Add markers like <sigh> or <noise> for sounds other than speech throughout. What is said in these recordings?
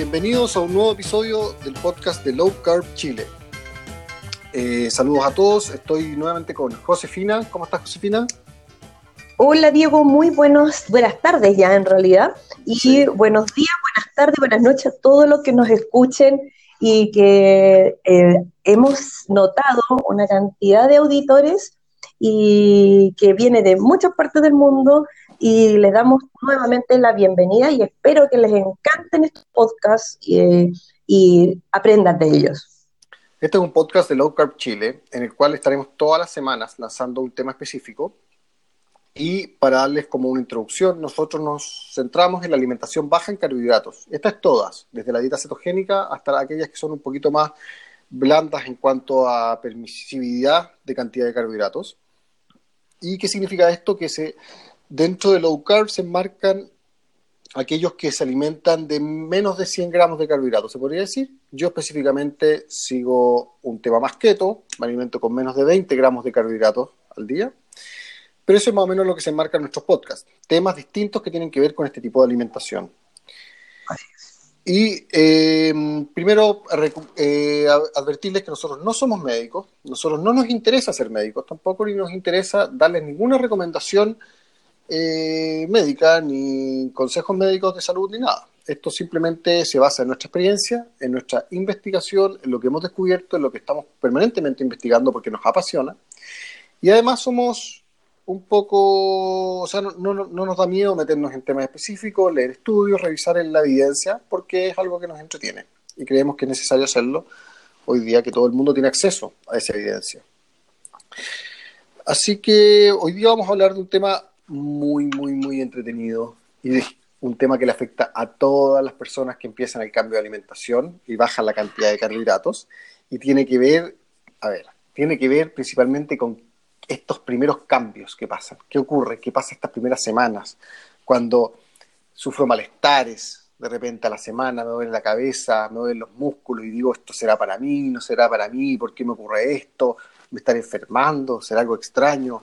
bienvenidos a un nuevo episodio del podcast de Low Carb Chile. Eh, saludos a todos, estoy nuevamente con Josefina. ¿Cómo estás, Josefina? Hola, Diego, muy buenos, buenas tardes ya en realidad. Y buenos días, buenas tardes, buenas noches a todos los que nos escuchen y que eh, hemos notado una cantidad de auditores y que viene de muchas partes del mundo y les damos nuevamente la bienvenida y espero que les encanten estos podcasts y, y aprendan de ellos. Este es un podcast de Low Carb Chile en el cual estaremos todas las semanas lanzando un tema específico y para darles como una introducción, nosotros nos centramos en la alimentación baja en carbohidratos. Estas todas, desde la dieta cetogénica hasta aquellas que son un poquito más blandas en cuanto a permisividad de cantidad de carbohidratos. ¿Y qué significa esto? Que se Dentro de low carb se enmarcan aquellos que se alimentan de menos de 100 gramos de carbohidratos, se podría decir. Yo específicamente sigo un tema más keto, me alimento con menos de 20 gramos de carbohidratos al día. Pero eso es más o menos lo que se enmarca en nuestros podcasts, temas distintos que tienen que ver con este tipo de alimentación. Y eh, primero eh, advertirles que nosotros no somos médicos, nosotros no nos interesa ser médicos, tampoco ni nos interesa darles ninguna recomendación eh, médica, ni consejos médicos de salud, ni nada. Esto simplemente se basa en nuestra experiencia, en nuestra investigación, en lo que hemos descubierto, en lo que estamos permanentemente investigando porque nos apasiona. Y además somos un poco, o sea, no, no, no nos da miedo meternos en temas específicos, leer estudios, revisar en la evidencia, porque es algo que nos entretiene y creemos que es necesario hacerlo hoy día que todo el mundo tiene acceso a esa evidencia. Así que hoy día vamos a hablar de un tema muy, muy, muy entretenido y un tema que le afecta a todas las personas que empiezan el cambio de alimentación y bajan la cantidad de carbohidratos y tiene que ver, a ver, tiene que ver principalmente con estos primeros cambios que pasan. ¿Qué ocurre? ¿Qué pasa estas primeras semanas? Cuando sufro malestares, de repente a la semana me duele la cabeza, me duelen los músculos y digo, esto será para mí, no será para mí, ¿por qué me ocurre esto? ¿Me estaré enfermando? ¿Será algo extraño?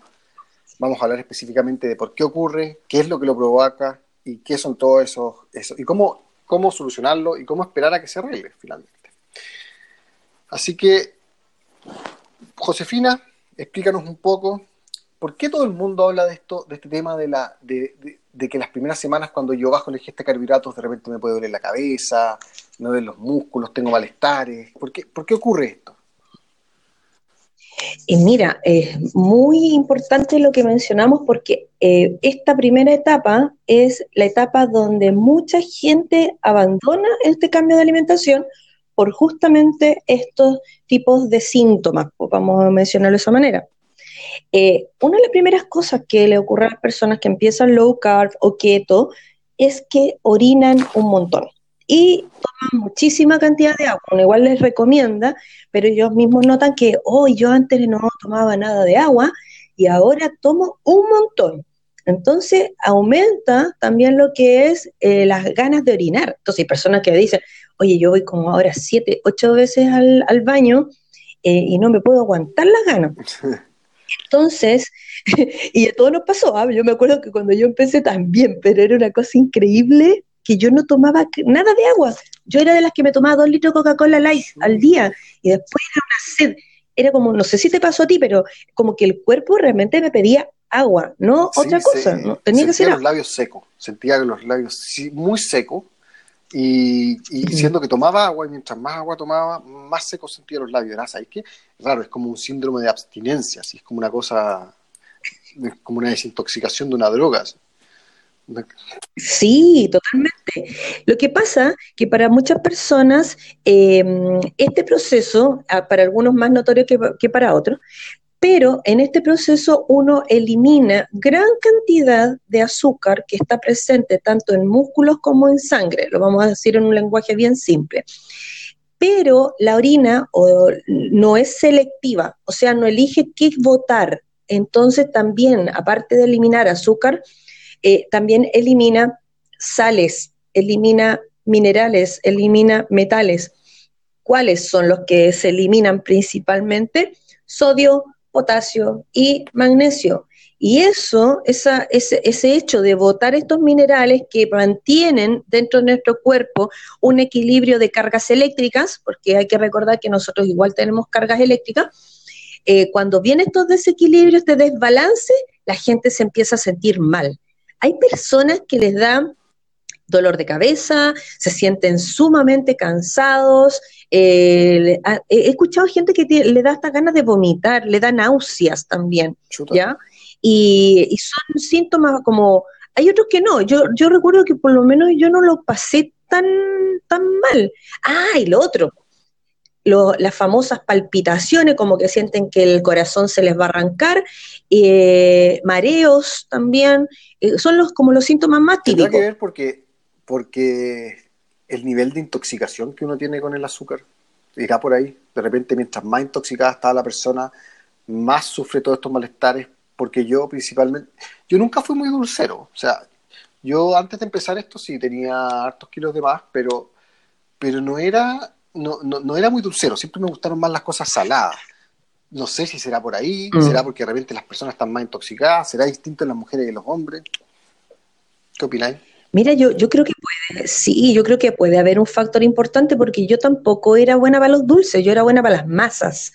Vamos a hablar específicamente de por qué ocurre, qué es lo que lo provoca y qué son todos esos, eso, y cómo, cómo solucionarlo y cómo esperar a que se arregle finalmente. Así que, Josefina, explícanos un poco por qué todo el mundo habla de esto, de este tema de la, de, que las primeras semanas cuando yo bajo la ingesta de carbohidratos de repente me puede doler la cabeza, me duelen los músculos, tengo malestares. ¿Por qué, ¿Por qué ocurre esto? Y mira, es muy importante lo que mencionamos porque eh, esta primera etapa es la etapa donde mucha gente abandona este cambio de alimentación por justamente estos tipos de síntomas, pues vamos a mencionarlo de esa manera. Eh, una de las primeras cosas que le ocurre a las personas que empiezan low carb o keto es que orinan un montón y toman muchísima cantidad de agua. igual les recomienda, pero ellos mismos notan que, hoy yo antes no tomaba nada de agua y ahora tomo un montón. Entonces aumenta también lo que es eh, las ganas de orinar. Entonces hay personas que dicen, oye, yo voy como ahora siete, ocho veces al, baño eh, y no me puedo aguantar las ganas. <laughs> Entonces, <laughs> y a todos nos pasó, ¿ah? yo me acuerdo que cuando yo empecé también, pero era una cosa increíble que yo no tomaba nada de agua. Yo era de las que me tomaba dos litros de Coca-Cola Light al día y después era una sed. Era como, no sé si te pasó a ti, pero como que el cuerpo realmente me pedía agua, no otra cosa. ¿no? Tenía que ser los labios secos, sentía los labios muy secos y, y siendo que tomaba agua y mientras más agua tomaba, más secos sentía los labios. ¿Sabes qué? Raro, es como un síndrome de abstinencia, así es como una cosa, como una desintoxicación de una droga. Sí, totalmente. Lo que pasa que para muchas personas em, este proceso, ah, para algunos más notorio que, para otros, pero en este proceso uno elimina gran cantidad de azúcar que está presente tanto en músculos como en sangre, lo vamos a decir en un lenguaje bien simple. Pero la orina no es selectiva, o sea, no elige qué votar. Entonces también, aparte de eliminar azúcar, eh, también elimina sales, elimina minerales, elimina metales. ¿Cuáles son los que se eliminan principalmente? Sodio, potasio y magnesio. Y eso, ese, ese hecho de botar estos minerales que mantienen dentro de nuestro cuerpo un equilibrio de cargas eléctricas, porque hay que recordar que nosotros igual tenemos cargas eléctricas, eh, cuando vienen estos desequilibrios, de desbalance, la gente se empieza a sentir mal. Hay personas que les dan dolor de cabeza, se sienten sumamente cansados. Eh, he escuchado gente que le da hasta ganas de vomitar, le da náuseas también, ¿ya? Y, son síntomas como, hay otros que no, yo, yo recuerdo que por lo menos yo no lo pasé tan, tan mal. Ah, y lo otro, las famosas palpitaciones, como que sienten que el corazón se les va a arrancar, eh, mareos también, eh, son los como los síntomas más típicos. Tiene que ver porque, porque el nivel de intoxicación que uno tiene con el azúcar irá por ahí. De repente, mientras más intoxicada está la persona, más sufre todos estos malestares porque yo principalmente, yo nunca fui muy dulcero, o sea, yo antes de empezar esto sí tenía hartos kilos de más, pero, pero no era, no, no, era muy dulcero, siempre me gustaron más las cosas saladas. No sé si será por ahí, mm. será porque de repente las personas están más intoxicadas, será distinto en las mujeres y en los hombres. ¿Qué opináis? Mira, yo, yo creo que puede, sí, yo creo que puede haber un factor importante porque yo tampoco era buena para los dulces, yo era buena para las masas.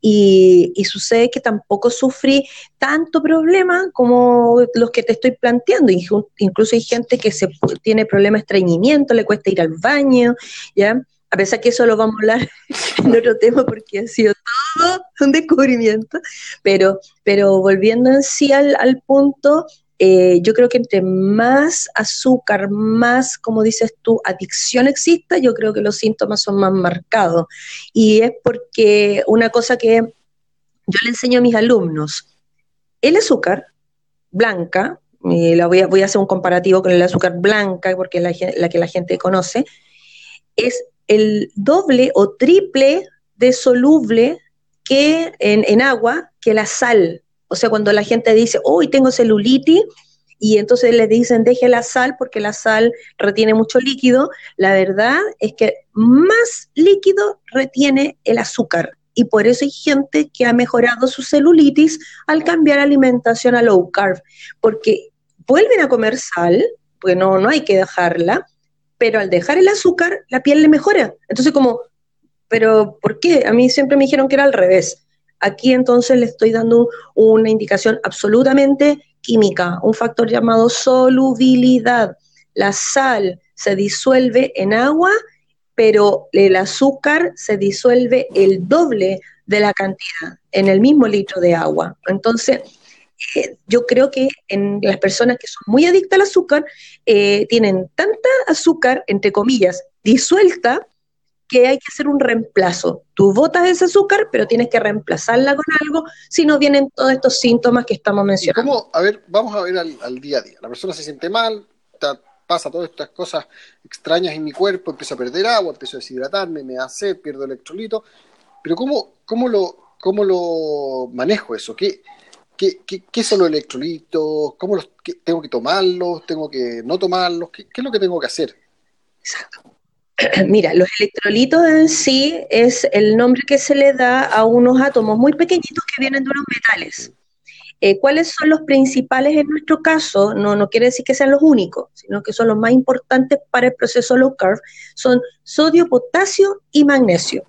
Y, sucede que tampoco sufrí tanto problema como los que te estoy planteando. Incluso hay gente que se tiene problemas de estreñimiento, le cuesta ir al baño, ¿ya? A pesar que eso lo vamos a hablar <laughs> en otro tema porque ha sido todo un descubrimiento, pero, pero volviendo en sí al, punto, eh, yo creo que entre más azúcar, más, como dices tú, adicción exista, yo creo que los síntomas son más marcados. Y es porque una cosa que yo le enseño a mis alumnos, el azúcar blanca, la voy a hacer un comparativo con el azúcar blanca, porque es la, que la gente conoce, es el doble o triple de soluble que en, en agua que la sal. O sea, cuando la gente dice, hoy tengo celulitis, y entonces le dicen, deje la sal porque la sal retiene mucho líquido, la verdad es que más líquido retiene el azúcar. Y por eso hay gente que ha mejorado su celulitis al cambiar alimentación a low carb, porque vuelven a comer sal, porque no, no hay que dejarla, pero al dejar el azúcar, la piel le mejora. Entonces, como, pero ¿por qué? A mí siempre me dijeron que era al revés. Aquí entonces le estoy dando una indicación absolutamente química, un factor llamado solubilidad. La sal se disuelve en agua, pero el azúcar se disuelve el doble de la cantidad en el mismo litro de agua. Entonces, eh, yo creo que en las personas que son muy adictas al azúcar, eh, tienen tanta azúcar, entre comillas, disuelta, que hay que hacer un reemplazo. Tú botas ese azúcar, pero tienes que reemplazarla con algo, si no vienen todos estos síntomas que estamos mencionando. ¿Cómo? A ver, vamos a ver al, día a día. La persona se siente mal, pasa todas estas cosas extrañas en mi cuerpo, empiezo a perder agua, empiezo a deshidratarme, me sed, pierdo electrolito. Pero ¿cómo, cómo, lo, cómo lo manejo eso? ¿Qué, qué, qué, son los electrolitos? ¿Cómo los, ¿Tengo que tomarlos? ¿Tengo que no tomarlos? ¿Qué, ¿Qué es lo que tengo que hacer? Exacto. <clears throat> Mira, los electrolitos en sí es el nombre que se le da a unos átomos muy pequeñitos que vienen de unos metales. Eh, ¿Cuáles son los principales en nuestro caso? No, no quiere decir que sean los únicos, sino que son los más importantes para el proceso low carb. Son sodio, potasio y magnesio.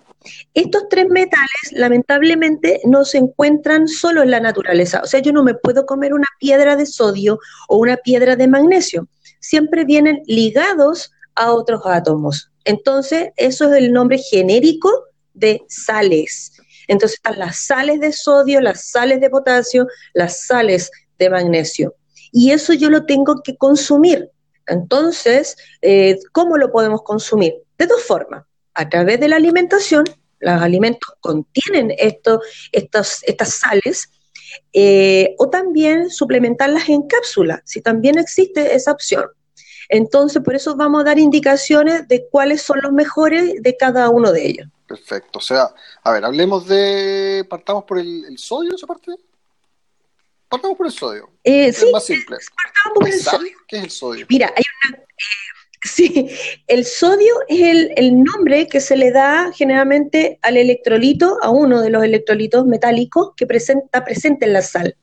Estos tres metales lamentablemente no se encuentran solo en la naturaleza. O sea, yo no me puedo comer una piedra de sodio o una piedra de magnesio. Siempre vienen ligados a otros átomos. Entonces, eso es el nombre genérico de sales. Entonces están las sales de sodio, las sales de potasio, las sales de magnesio. Y eso yo lo tengo que consumir. Entonces, eh, ¿cómo lo podemos consumir? De dos formas. A través de la alimentación, los alimentos contienen esto, estas sales, eh, o también suplementarlas en cápsula, si también existe esa opción. Entonces, por eso vamos a dar indicaciones de cuáles son los mejores de cada uno de ellos. Perfecto. O sea, a ver, hablemos de. Partamos por el, sodio, esa parte. Partamos por el sodio. Eh, es más simple. Partamos por el sodio. ¿Qué es el sodio? Mira, hay una. Sí, el sodio es el, el, nombre que se le da generalmente al electrolito, a uno de los electrolitos metálicos que presenta, presente en la sal.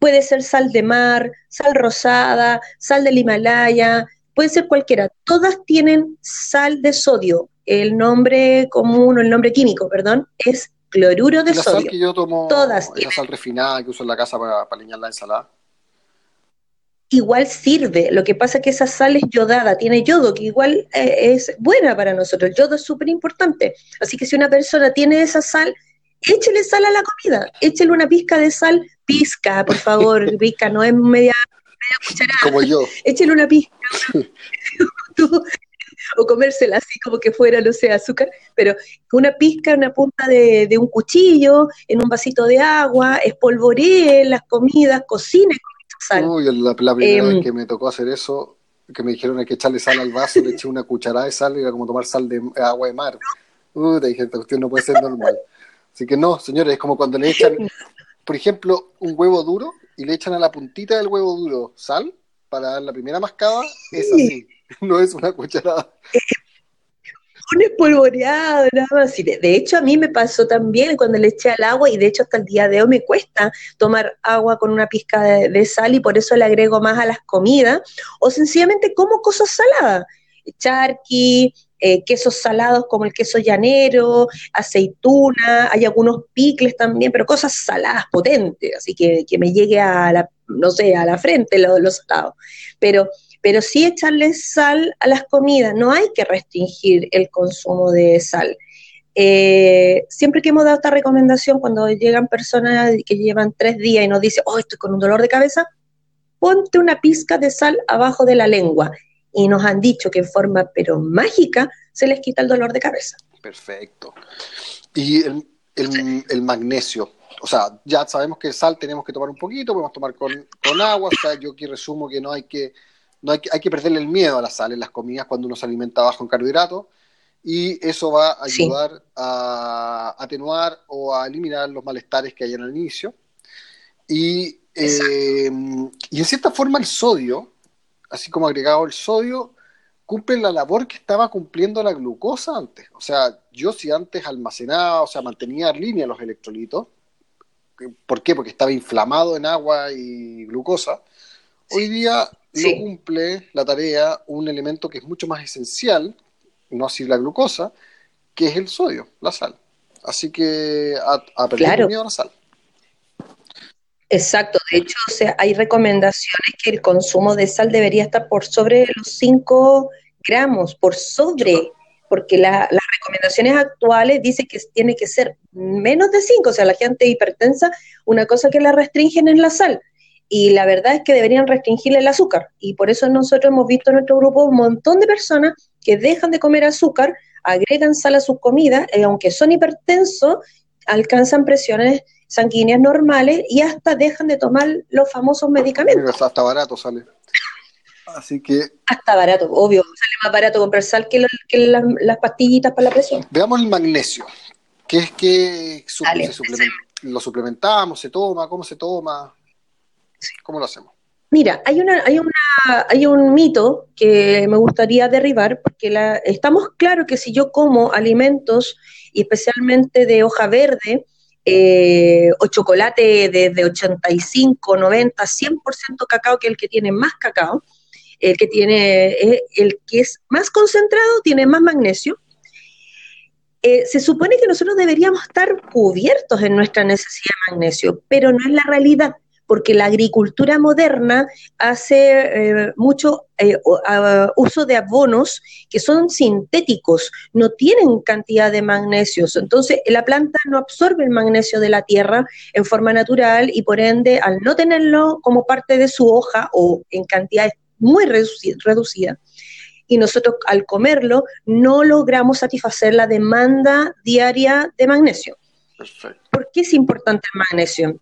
puede ser sal de mar, sal rosada, sal del Himalaya, puede ser cualquiera. Todas tienen sal de sodio. El nombre común o el nombre químico, perdón, es cloruro de la sodio. sal que yo tomo, Todas tienen. sal refinada que uso en la casa para, para la ensalada. Igual sirve. Lo que pasa es que esa sal es yodada, tiene yodo, que igual eh, es buena para nosotros. El yodo es súper importante. Así que si una persona tiene esa sal, échele sal a la comida, échele una pizca de sal, pizca, por favor, <laughs> pizca, no es media, media cucharada, Como yo. <laughs> échele una pizca. <laughs> O comérsela así como que fuera, no sé, azúcar, pero una pizca, una punta de, de un cuchillo, en un vasito de agua, espolvoree las comidas, cocine con sal. Uy, la, la primera Em. vez que me tocó hacer eso, que me dijeron hay que echarle sal al vaso, le eché una cucharada de sal y era como tomar sal de agua de mar. Uy, te dije, esta cuestión no puede ser normal. Así que no, señores, es como cuando le echan, por ejemplo, un huevo duro y le echan a la puntita del huevo duro sal para dar la primera mascada, es así, <laughs> no es una cucharada. Espolvoreado, nada más. De, de hecho, a mí me pasó también cuando le eché al agua, y de hecho hasta el día de hoy me cuesta tomar agua con una pizca de, sal y por eso le agrego más a las comidas, o sencillamente como cosas saladas, charqui, eh, quesos salados como el queso llanero, aceituna, hay algunos picles también, pero cosas saladas potentes, así que, que me llegue a la, no sé, a la frente los, los salados. Pero pero sí echarle sal a las comidas, no hay que restringir el consumo de sal. Eh, siempre que hemos dado esta recomendación, cuando llegan personas que llevan tres días y nos dicen, oh, estoy con un dolor de cabeza, ponte una pizca de sal abajo de la lengua. Y nos han dicho que en forma, pero mágica, se les quita el dolor de cabeza. Perfecto. Y el, magnesio, o sea, ya sabemos que sal tenemos que tomar un poquito, podemos tomar con, con agua, o sea, yo aquí resumo que no hay que no hay que, hay que perderle el miedo a la sal en las comidas cuando uno se alimenta bajo en carbohidratos y eso va a ayudar sí. a atenuar o a eliminar los malestares que hay en el inicio. Y, eh, y en cierta forma el sodio, así como agregado el sodio, cumple la labor que estaba cumpliendo la glucosa antes. O sea, yo si antes almacenaba, o sea, mantenía en línea los electrolitos, ¿por qué? Porque estaba inflamado en agua y glucosa. Hoy día sí. no cumple la tarea un elemento que es mucho más esencial, no así la glucosa, que es el sodio, la sal. Así que a, a perder claro. el miedo a la sal. Exacto, de hecho o sea, hay recomendaciones que el consumo de sal debería estar por sobre los 5 gramos, por sobre, porque la, las recomendaciones actuales dicen que tiene que ser menos de 5, o sea, la gente hipertensa, una cosa que la restringen es la sal, y la verdad es que deberían restringir el azúcar. Y por eso nosotros hemos visto en nuestro grupo un montón de personas que dejan de comer azúcar, agregan sal a sus comidas, y aunque son hipertensos, alcanzan presiones sanguíneas normales y hasta dejan de tomar los famosos medicamentos. Hasta barato sale. Así que. Hasta barato, obvio. Sale más barato comprar sal que, lo, que las, las, pastillitas para la presión. Veamos el magnesio. ¿Qué es que Dale, se suplementa? ¿Lo suplementamos? ¿Se toma? ¿Cómo se toma? ¿Cómo lo hacemos? Mira, hay una, hay una, hay un mito que me gustaría derribar, porque la, estamos claros que si yo como alimentos, especialmente de hoja verde, eh, o chocolate desde 85, 90, 100% cacao, que es el que tiene más cacao, el que tiene, eh, el que es más concentrado, tiene más magnesio. Eh, se supone que nosotros deberíamos estar cubiertos en nuestra necesidad de magnesio, pero no es la realidad porque la agricultura moderna hace eh, mucho eh, uso de abonos que son sintéticos, no tienen cantidad de magnesios. Entonces, la planta no absorbe el magnesio de la tierra en forma natural y por ende, al no tenerlo como parte de su hoja o en cantidades muy reducidas, reducida, y nosotros al comerlo no logramos satisfacer la demanda diaria de magnesio. Perfecto. ¿Por qué es importante el magnesio?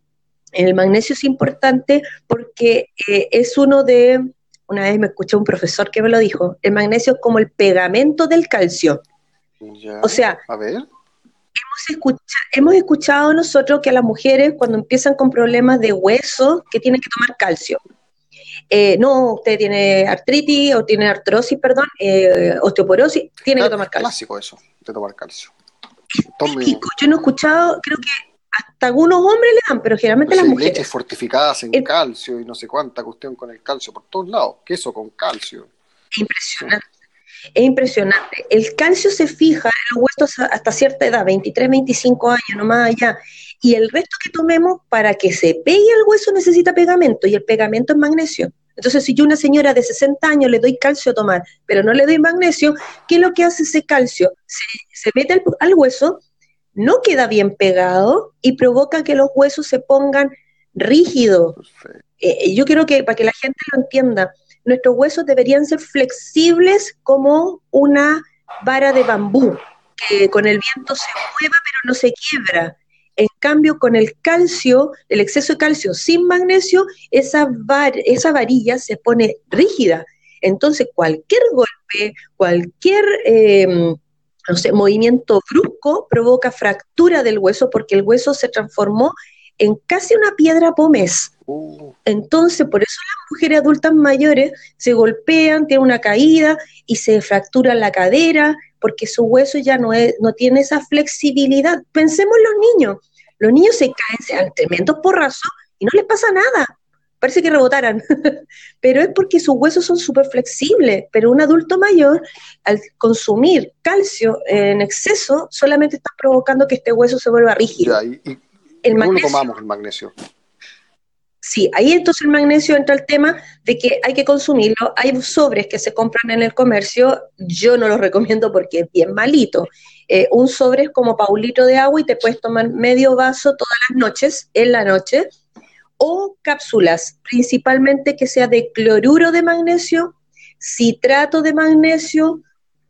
El magnesio es importante porque eh, es uno de, una vez me escuché un profesor que me lo dijo, el magnesio es como el pegamento del calcio. Ya, o sea, a ver. Hemos, escucha, hemos escuchado nosotros que a las mujeres cuando empiezan con problemas de hueso que tienen que tomar calcio. Eh, no, usted tiene artritis o tiene artrosis, perdón, eh, osteoporosis, tiene claro, que tomar calcio. clásico eso, de tomar calcio. Tome... Yo no he escuchado, creo que hasta algunos hombres le dan, pero generalmente las mujeres. leches fortificadas en calcio y no sé cuánta cuestión con el calcio por todos lados. Queso con calcio. Impresionante. Es impresionante. El calcio se fija en los huesos hasta cierta edad, 23, 25 años, no más allá. Y el resto que tomemos para que se pegue el hueso necesita pegamento y el pegamento es magnesio. Entonces, si yo a una señora de 60 años le doy calcio a tomar, pero no le doy magnesio, ¿qué es lo que hace ese calcio? Se, mete al, hueso, no queda bien pegado y provoca que los huesos se pongan rígidos. Eh, yo quiero que, para que la gente lo entienda, nuestros huesos deberían ser flexibles como una vara de bambú, que con el viento se mueva pero no se quiebra. En cambio, con el calcio, el exceso de calcio sin magnesio, esa, esa varilla se pone rígida. Entonces, cualquier golpe, cualquier em, movimiento brusco provoca fractura del hueso porque el hueso se transformó en casi una piedra pómez. Uh. Entonces, por eso las mujeres adultas mayores se golpean, tienen una caída y se fracturan la cadera, porque su hueso ya no, es, no tiene esa flexibilidad. Pensemos en los niños. Los niños se caen, se dan tremendos porrazos y no les pasa nada. Parece que rebotaran. <laughs> pero es porque sus huesos son súper flexibles. Pero un adulto mayor, al consumir calcio en exceso, solamente está provocando que este hueso se vuelva rígido. y, el ¿Cómo lo tomamos el magnesio? Sí, ahí entonces el magnesio entra el tema de que hay que consumirlo. Hay sobres que se compran en el comercio, yo no los recomiendo porque es bien malito. Eh, un sobre es como para un litro de agua y te puedes tomar medio vaso todas las noches, en la noche, o cápsulas, principalmente que sea de cloruro de magnesio, citrato de magnesio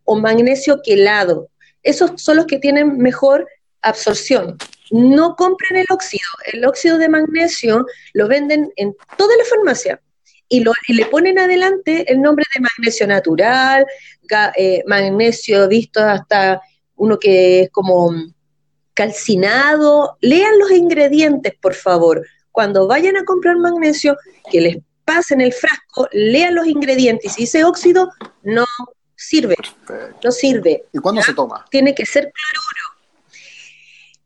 o magnesio quelado. Esos son los que tienen mejor absorción. No compren el óxido. El óxido de magnesio lo venden en toda la farmacia y, le ponen adelante el nombre de magnesio natural, eh, magnesio visto hasta uno que es como calcinado. Lean los ingredientes, por favor. Cuando vayan a comprar magnesio, que les pasen el frasco, lean los ingredientes. Si dice óxido, no sirve. No sirve. ¿Y cuándo se toma? Tiene que ser cloruro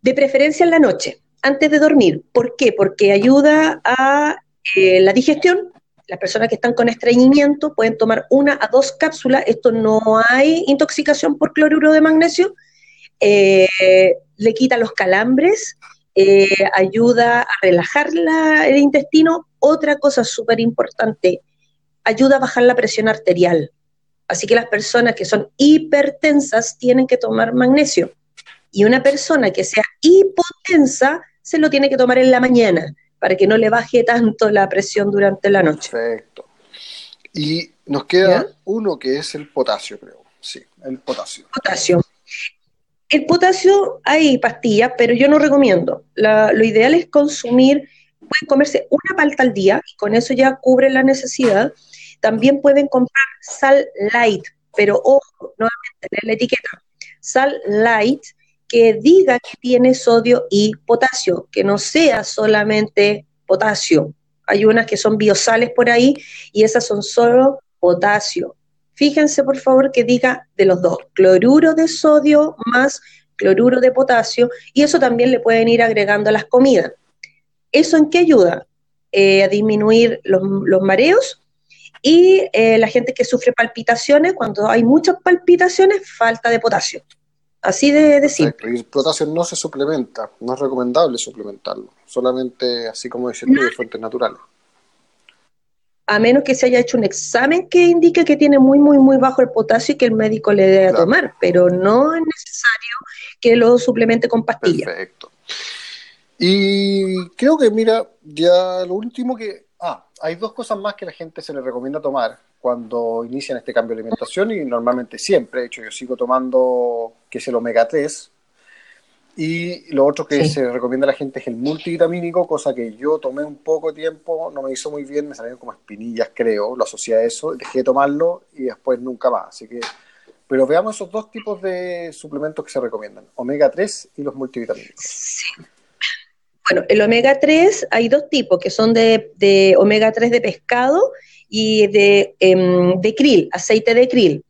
de preferencia en la noche, antes de dormir. ¿Por qué? Porque ayuda a eh, la digestión. Las personas que están con estreñimiento pueden tomar una a dos cápsulas. Esto no hay intoxicación por cloruro de magnesio. Eh, le quita los calambres, eh, ayuda a relajar el intestino. Otra cosa súper importante, ayuda a bajar la presión arterial. Así que las personas que son hipertensas tienen que tomar magnesio y una persona que sea hipotensa se lo tiene que tomar en la mañana para que no le baje tanto la presión durante la noche. Perfecto. Y nos queda uno que es el potasio, creo. Sí, el potasio. Potasio. El potasio hay pastillas, pero yo no recomiendo. lo ideal es consumir, pueden comerse una palta al día y con eso ya cubre la necesidad. También pueden comprar sal light, pero ojo, nuevamente, en la etiqueta, sal light que diga que tiene sodio y potasio, que no sea solamente potasio. Hay unas que son biosales por ahí y esas son solo potasio. Fíjense por favor que diga de los dos, cloruro de sodio más cloruro de potasio y eso también le pueden ir agregando a las comidas. ¿Eso en qué ayuda? Eh, a disminuir los, mareos y eh, la gente que sufre palpitaciones, cuando hay muchas palpitaciones, falta de potasio. Así de, decir. Y el potasio no se suplementa, no es recomendable suplementarlo, solamente así como dice tú, de fuentes naturales. A menos que se haya hecho un examen que indique que tiene muy, muy, muy bajo el potasio y que el médico le debe tomar, pero no es necesario que lo suplemente con pastillas. Perfecto. Y creo que, mira, ya lo último que. Ah, hay dos cosas más que la gente se le recomienda tomar, cuando inician este cambio de alimentación y normalmente siempre, de hecho yo sigo tomando, que es el omega 3, y lo otro que se recomienda a la gente es el multivitamínico, cosa que yo tomé un poco tiempo, no me hizo muy bien, me salieron como espinillas creo, lo asocié a eso, dejé de tomarlo y después nunca más, así que... Pero veamos esos dos tipos de suplementos que se recomiendan, omega 3 y los multivitamínicos. Sí. Bueno, el omega 3 hay dos tipos, que son de, de omega 3 de pescado y de, em, de krill, aceite de krill.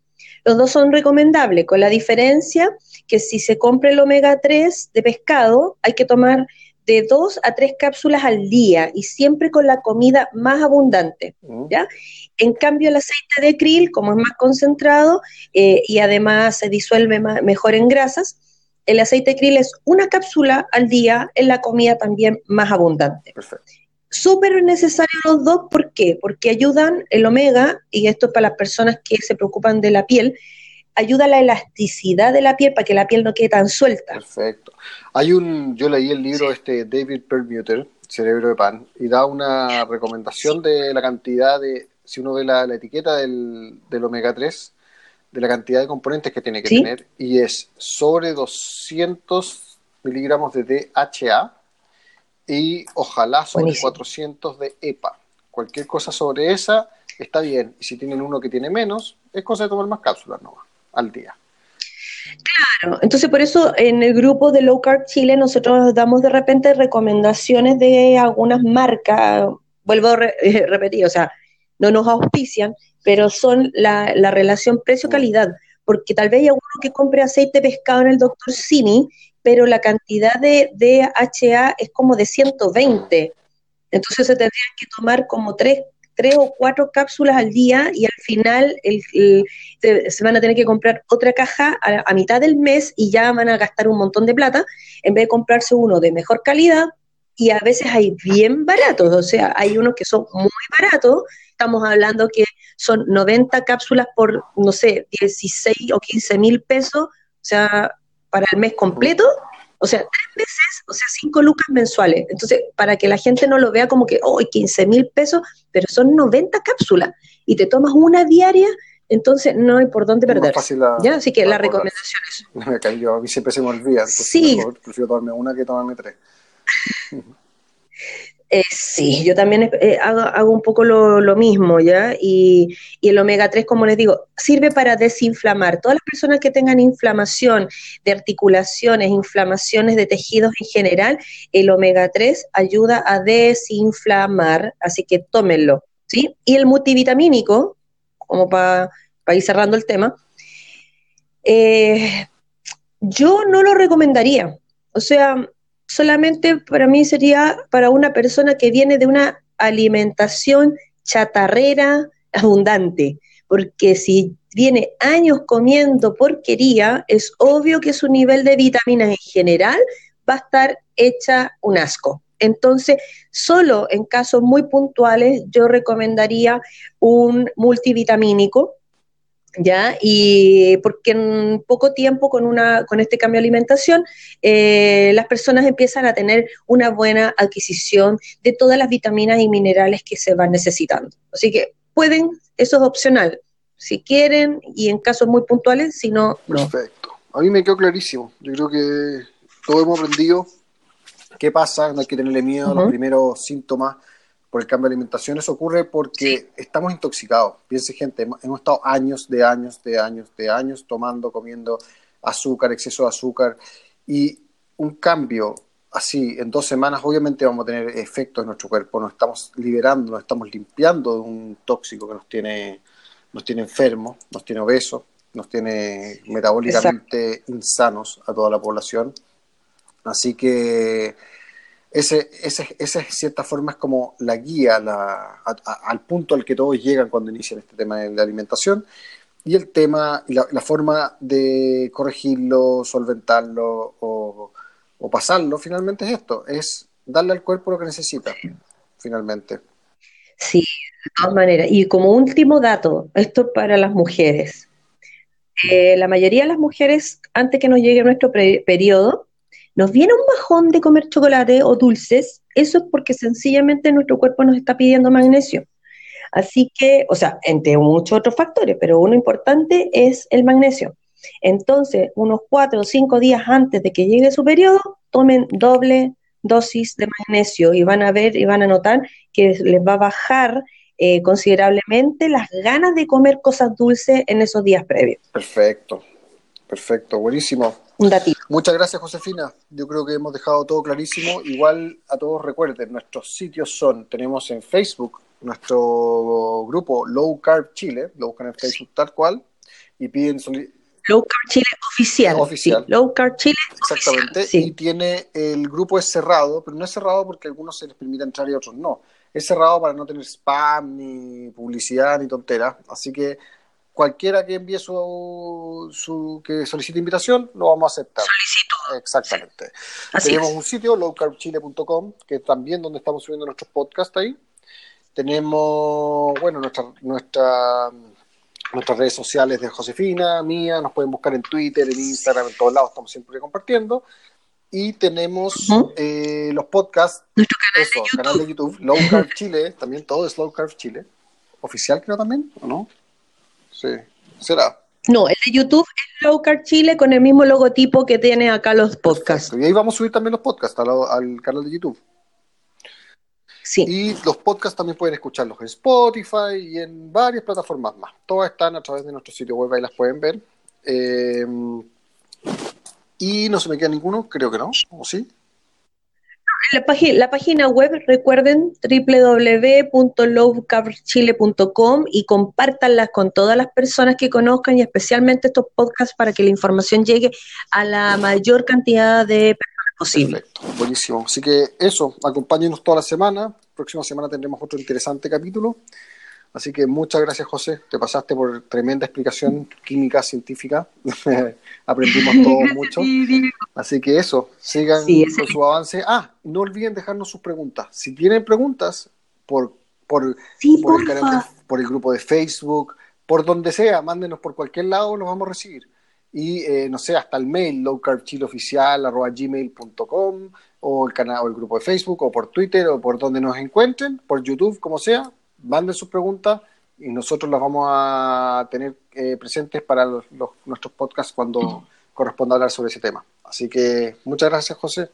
Los dos son recomendables, con la diferencia que si se compra el omega 3 de pescado, hay que tomar de dos a tres cápsulas al día y siempre con la comida más abundante, mm. ¿ya? En cambio, el aceite de krill, como es más concentrado eh, y además se disuelve mejor en grasas, el aceite de krill es una cápsula al día en la comida también más abundante. Perfecto. Súper necesario los dos, ¿por qué? Porque ayudan el omega, y esto es para las personas que se preocupan de la piel, ayuda a la elasticidad de la piel para que la piel no quede tan suelta. Perfecto. Hay un, yo leí el libro este David Perlmutter, Cerebro de Pan, y da una recomendación de la cantidad de, si uno ve la, etiqueta del, del omega 3, de la cantidad de componentes que tiene que tener, y es sobre 200 miligramos de DHA y ojalá sobre 400 de EPA. Cualquier cosa sobre esa está bien. Y si tienen uno que tiene menos, es cosa de tomar más cápsulas no al día. Claro, entonces por eso en el grupo de Low Carb Chile nosotros damos de repente recomendaciones de algunas marcas, vuelvo a <laughs> repetir, o sea, no nos auspician, pero son la, relación precio-calidad, porque tal vez hay alguno que compre aceite pescado en el Dr. Simi, pero la cantidad de DHA es como de 120. Entonces se tendrían que tomar como tres, tres o cuatro cápsulas al día y al final se van a tener que comprar otra caja a, a, mitad del mes y ya van a gastar un montón de plata en vez de comprarse uno de mejor calidad. Y a veces hay bien baratos, o sea, hay unos que son muy baratos. Estamos hablando que son 90 cápsulas por, no sé, 16 o 15 mil pesos, o sea, para el mes completo, o sea, tres meses, o sea, cinco lucas mensuales. Entonces, para que la gente no lo vea como que, oh, 15 mil pesos, pero son 90 cápsulas y te tomas una diaria, entonces no hay por dónde perder. ¿Ya? Así que la, recomendación es... <laughs> Me cayó, a mí siempre se me olvida, sí. prefiero tomarme una que tomarme tres. <laughs> Eh, sí, yo también eh, hago, un poco lo, mismo, ¿ya? Y, el omega 3, como les digo, sirve para desinflamar. Todas las personas que tengan inflamación de articulaciones, inflamaciones de tejidos en general, el omega 3 ayuda a desinflamar, así que tómenlo, ¿sí? Y el multivitamínico, como para ir cerrando el tema, eh, yo no lo recomendaría. O sea, solamente para mí sería para una persona que viene de una alimentación chatarrera abundante, porque si viene años comiendo porquería, es obvio que su nivel de vitaminas en general va a estar hecha un asco. Entonces, solo en casos muy puntuales yo recomendaría un multivitamínico ¿ya? Y porque en poco tiempo con, una, con este cambio de alimentación, eh, las personas empiezan a tener una buena adquisición de todas las vitaminas y minerales que se van necesitando. Así que pueden, eso es opcional, si quieren y en casos muy puntuales, si no, no. Perfecto. A mí me quedó clarísimo. Yo creo que todos hemos aprendido qué pasa, no hay que tenerle miedo a los primeros síntomas por el cambio de alimentación, eso ocurre porque estamos intoxicados. Piense gente, hemos estado años de años, de años, de años tomando, comiendo azúcar, exceso de azúcar, y un cambio así en dos semanas obviamente vamos a tener efectos en nuestro cuerpo, nos estamos liberando, nos estamos limpiando de un tóxico que nos tiene, nos tiene enfermos, nos tiene obesos, nos tiene metabólicamente insanos a toda la población. Así que ese, ese, esa cierta forma es como la guía al punto al que todos llegan cuando inician este tema de la alimentación y el tema y la, forma de corregirlo, solventarlo o, pasarlo finalmente es esto, es darle al cuerpo lo que necesita finalmente. Sí, de todas maneras. Y como último dato, esto para las mujeres. Eh, la mayoría de las mujeres, antes que nos llegue nuestro periodo, nos viene un bajón de comer chocolate o dulces, eso es porque sencillamente nuestro cuerpo nos está pidiendo magnesio. Así que, o sea, entre muchos otros factores, pero uno importante es el magnesio. Entonces, unos cuatro o cinco días antes de que llegue su periodo, tomen doble dosis de magnesio y van a ver y van a notar que les va a bajar eh, considerablemente las ganas de comer cosas dulces en esos días previos. Perfecto, perfecto, buenísimo un datito. Muchas gracias, Josefina. Yo creo que hemos dejado todo clarísimo. Igual a todos recuerden, nuestros sitios son, tenemos en Facebook nuestro grupo Low Carb Chile, lo buscan en Facebook tal cual, y piden Low Carb Chile oficial. Oficial. Low Carb Chile Exactamente. oficial, Y tiene, el grupo es cerrado, pero no es cerrado porque a algunos se les permite entrar y a otros no. Es cerrado para no tener spam, ni publicidad, ni tonteras. Así que cualquiera que envíe su, su que solicite invitación, lo vamos a aceptar. Solicitud. Exactamente. Así Tenemos es. un sitio, lowcarbchile.com, que es también donde estamos subiendo nuestros podcasts ahí. Tenemos, bueno, nuestra, nuestra, nuestras redes sociales de Josefina, mía, nos pueden buscar en Twitter, en Instagram, en todos lados, estamos siempre compartiendo. Y tenemos eh, los podcasts, Nuestro canal eso, de YouTube. canal de YouTube, Low Carb Chile, también todo es Low Carb Chile. Oficial creo también, ¿o no? Sí, será. No, el de YouTube es Low Carb Chile con el mismo logotipo que tiene acá los podcasts. Perfecto. Y ahí vamos a subir también los podcasts al, al canal de YouTube. Sí. Y los podcasts también pueden escucharlos en Spotify y en varias plataformas más. Todas están a través de nuestro sitio web, ahí las pueden ver. Eh, y no se me queda ninguno, creo que no, ¿o sí? La, página, la página web, recuerden, www.lowcarbchile.com y compártanlas con todas las personas que conozcan y especialmente estos podcasts para que la información llegue a la mayor cantidad de personas posible. Perfecto, buenísimo. Así que eso, acompáñenos toda la semana. Próxima semana tendremos otro interesante capítulo. Así que muchas gracias, José. Te pasaste por tremenda explicación química, científica. <laughs> Aprendimos todos mucho. Así que eso, sigan Sí, con su avance. Ah, no olviden dejarnos sus preguntas. Si tienen preguntas, por, por, Sí, por, el, canal de- por el grupo de Facebook, por donde sea, mándenos por cualquier lado, los vamos a recibir. Y eh, no sé, hasta el mail, lowcarbchileoficial.gmail.com o el canal o el grupo de Facebook o por Twitter o por donde nos encuentren, por YouTube, como sea, manden sus preguntas y nosotros las vamos a tener eh, presentes para los- los- nuestros podcasts cuando corresponda hablar sobre ese tema. Así que muchas gracias, José.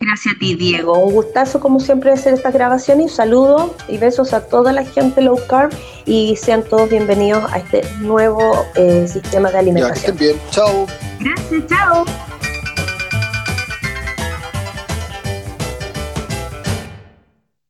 Gracias a ti, Diego. Un gustazo, como siempre, hacer estas grabaciones. Y saludos y besos a toda la gente low carb y sean todos bienvenidos a este nuevo eh, sistema de Ya, que alimentación. estén bien. Chao. Gracias, chao.